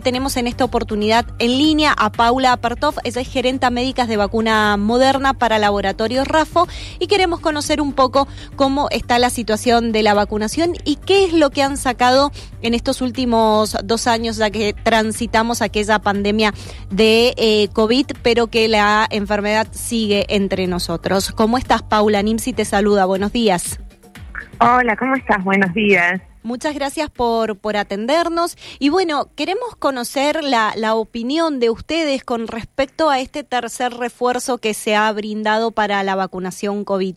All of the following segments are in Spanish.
tenemos en esta oportunidad en línea a Paula Apartov, ella es gerenta médica de vacuna moderna para Laboratorio RAFO y queremos conocer un poco cómo está la situación de la vacunación y qué es lo que han sacado en estos últimos dos años, ya que transitamos aquella pandemia de eh, COVID, pero que la enfermedad sigue entre nosotros. ¿Cómo estás, Paula? Nimsi te saluda. Buenos días. Hola, ¿cómo estás? Buenos días. Muchas gracias por, por atendernos. Y bueno, queremos conocer la, la opinión de ustedes con respecto a este tercer refuerzo que se ha brindado para la vacunación COVID.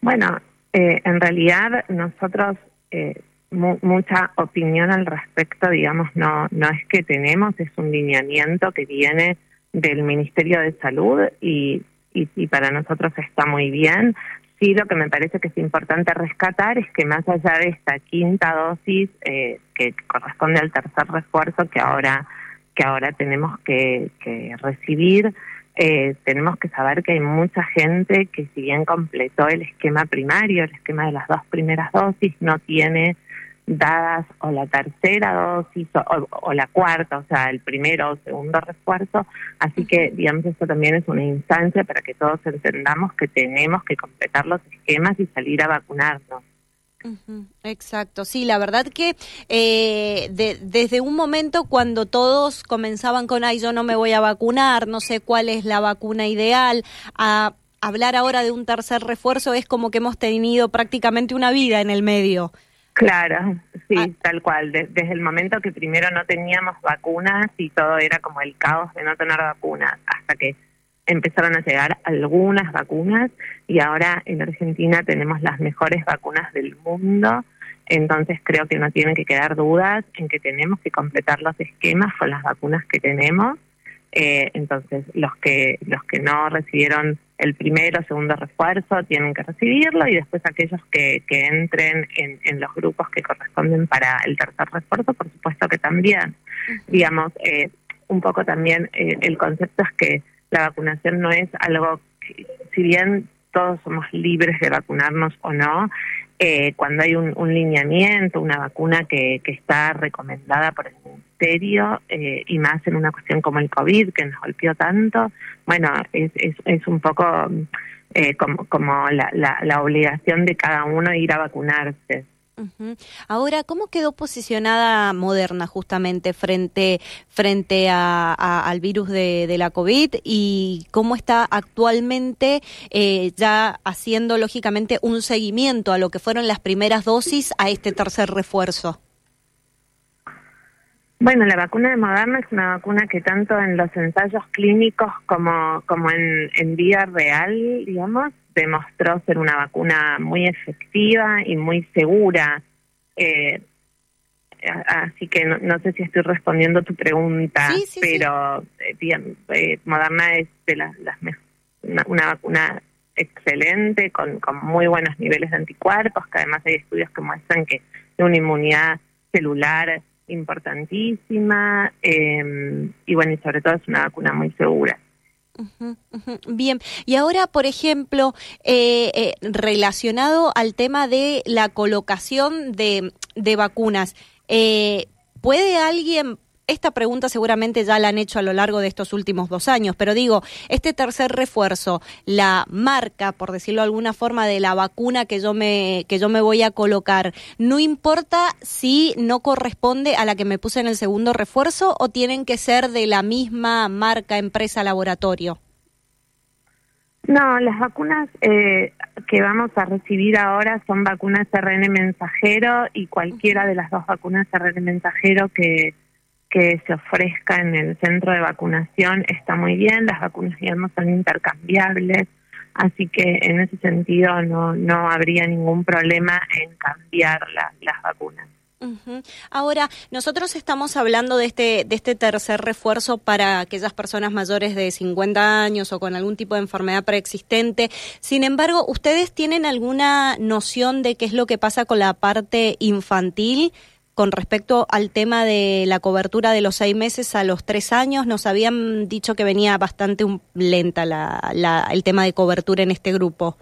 Bueno, eh, en realidad nosotros eh, mucha opinión al respecto, digamos, no, no es que tenemos, es un lineamiento que viene del Ministerio de Salud y, y para nosotros está muy bien. Sí, lo que me parece que es importante rescatar es que más allá de esta quinta dosis eh, que corresponde al tercer refuerzo que ahora que ahora tenemos que, que recibir, eh, tenemos que saber que hay mucha gente que si bien completó el esquema primario, el esquema de las dos primeras dosis, no tiene dadas o la tercera dosis o, la cuarta, o sea, el primero o segundo refuerzo. Así que, digamos, esto también es una instancia para que todos entendamos que tenemos que completar los esquemas y salir a vacunarnos. Exacto, sí, la verdad que eh, desde un momento cuando todos comenzaban con, ay, yo no me voy a vacunar, no sé cuál es la vacuna ideal, a hablar ahora de un tercer refuerzo es como que hemos tenido prácticamente una vida en el medio. Claro, sí, ah. tal cual. desde el momento que primero no teníamos vacunas y todo era como el caos de no tener vacunas, hasta que empezaron a llegar algunas vacunas y ahora en Argentina tenemos las mejores vacunas del mundo. Entonces creo que no tienen que quedar dudas en que tenemos que completar los esquemas con las vacunas que tenemos eh, entonces, los que los que no recibieron el primero o segundo refuerzo tienen que recibirlo y después aquellos que, que entren en, en los grupos que corresponden para el tercer refuerzo, por supuesto que también. Digamos, eh, un poco también eh, el concepto es que la vacunación no es algo, que, si bien todos somos libres de vacunarnos o no, eh, cuando hay un, un, lineamiento, una vacuna que, que está recomendada por el Ministerio eh, y más en una cuestión como el COVID que nos golpeó tanto, bueno, es, es, es un poco eh, como, como la, la, la obligación de cada uno ir a vacunarse. Ahora, ¿cómo quedó posicionada Moderna justamente frente, frente a, al virus de, la COVID y cómo está actualmente eh, ya haciendo lógicamente un seguimiento a lo que fueron las primeras dosis a este tercer refuerzo? Bueno, la vacuna de Moderna es una vacuna que tanto en los ensayos clínicos como, como en, en vida real, digamos, demostró ser una vacuna muy efectiva y muy segura. Eh, así que no, sé si estoy respondiendo tu pregunta, pero eh, eh, Moderna es de las, una, vacuna excelente con, con muy buenos niveles de anticuerpos, que además hay estudios que muestran que tiene una inmunidad celular importantísima y bueno, y sobre todo es una vacuna muy segura. Bien, y ahora, por ejemplo, eh, eh, relacionado al tema de la colocación de, de vacunas, eh, ¿puede alguien esta pregunta seguramente ya la han hecho a lo largo de estos últimos dos años, pero digo, este tercer refuerzo, la marca, por decirlo de alguna forma, de la vacuna que yo me, que yo me voy a colocar, no importa si no corresponde a la que me puse en el segundo refuerzo o tienen que ser de la misma marca, empresa, laboratorio. No, las vacunas eh, que vamos a recibir ahora son vacunas RN mensajero y cualquiera de las dos vacunas RN mensajero que que se ofrezca en el centro de vacunación está muy bien, las vacunas digamos son intercambiables, así que en ese sentido no, no habría ningún problema en cambiar las vacunas. Ahora, nosotros estamos hablando de este, de este tercer refuerzo para aquellas personas mayores de 50 años o con algún tipo de enfermedad preexistente. Sin embargo, ¿ustedes tienen alguna noción de qué es lo que pasa con la parte infantil? Con respecto al tema de la cobertura de los seis meses a los tres años. Nos habían dicho que venía bastante lenta la, el tema de cobertura en este grupo.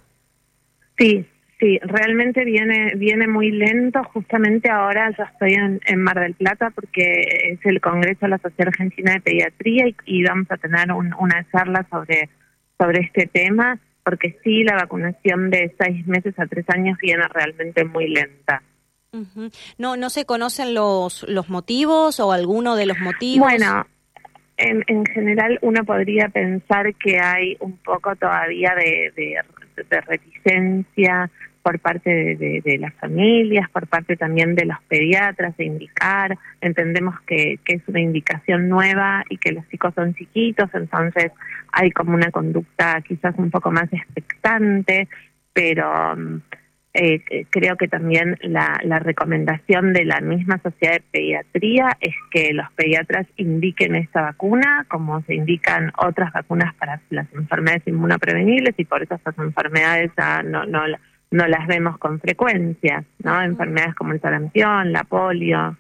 Sí, Sí, realmente viene viene muy lento. Justamente ahora yo estoy en, Mar del Plata porque es el Congreso de la Sociedad Argentina de Pediatría y, vamos a tener una charla sobre sobre este tema porque sí, la vacunación de seis meses a tres años viene realmente muy lenta. No, no se conocen los los motivos o alguno de los motivos. Bueno, en, en general uno podría pensar que hay un poco todavía de, de, de reticencia por parte de, las familias, por parte también de los pediatras de indicar. Entendemos que, es una indicación nueva y que los chicos son chiquitos, entonces hay como una conducta quizás un poco más expectante, pero mm, eh, creo que también la, la, recomendación de la misma sociedad de pediatría es que los pediatras indiquen esta vacuna, como se indican otras vacunas para las enfermedades inmunoprevenibles y por eso estas enfermedades ya no, no no las vemos con frecuencia, ¿no? Enfermedades como el sarampión, la polio.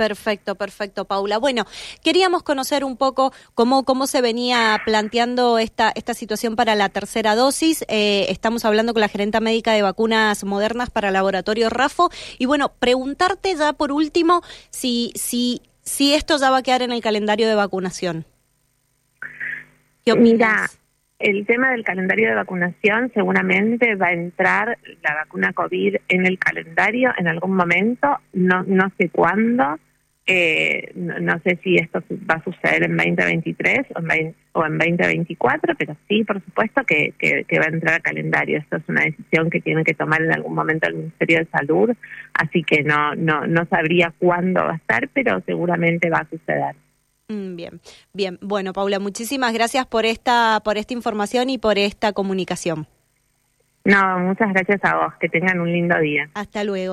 Perfecto, perfecto, Paula. Bueno, queríamos conocer un poco cómo, cómo se venía planteando esta, esta situación para la tercera dosis. Eh, estamos hablando con la gerenta médica de vacunas modernas para laboratorio RAFO. Y bueno, preguntarte ya por último si, si, si esto ya va a quedar en el calendario de vacunación. ¿Qué opinas? el tema del calendario de vacunación seguramente va a entrar la vacuna COVID en el calendario en algún momento, no, no sé cuándo, eh, no, sé si esto va a suceder en 2023 o en, o en 2024, pero sí, por supuesto que, que, va a entrar al calendario. Esto es una decisión que tiene que tomar en algún momento el Ministerio de Salud, así que no, no, no sabría cuándo va a estar, pero seguramente va a suceder. Mm, bien, bien. Bueno, Paula, muchísimas gracias por esta, por esta información y por esta comunicación. No, muchas gracias a vos. Que tengan un lindo día. Hasta luego.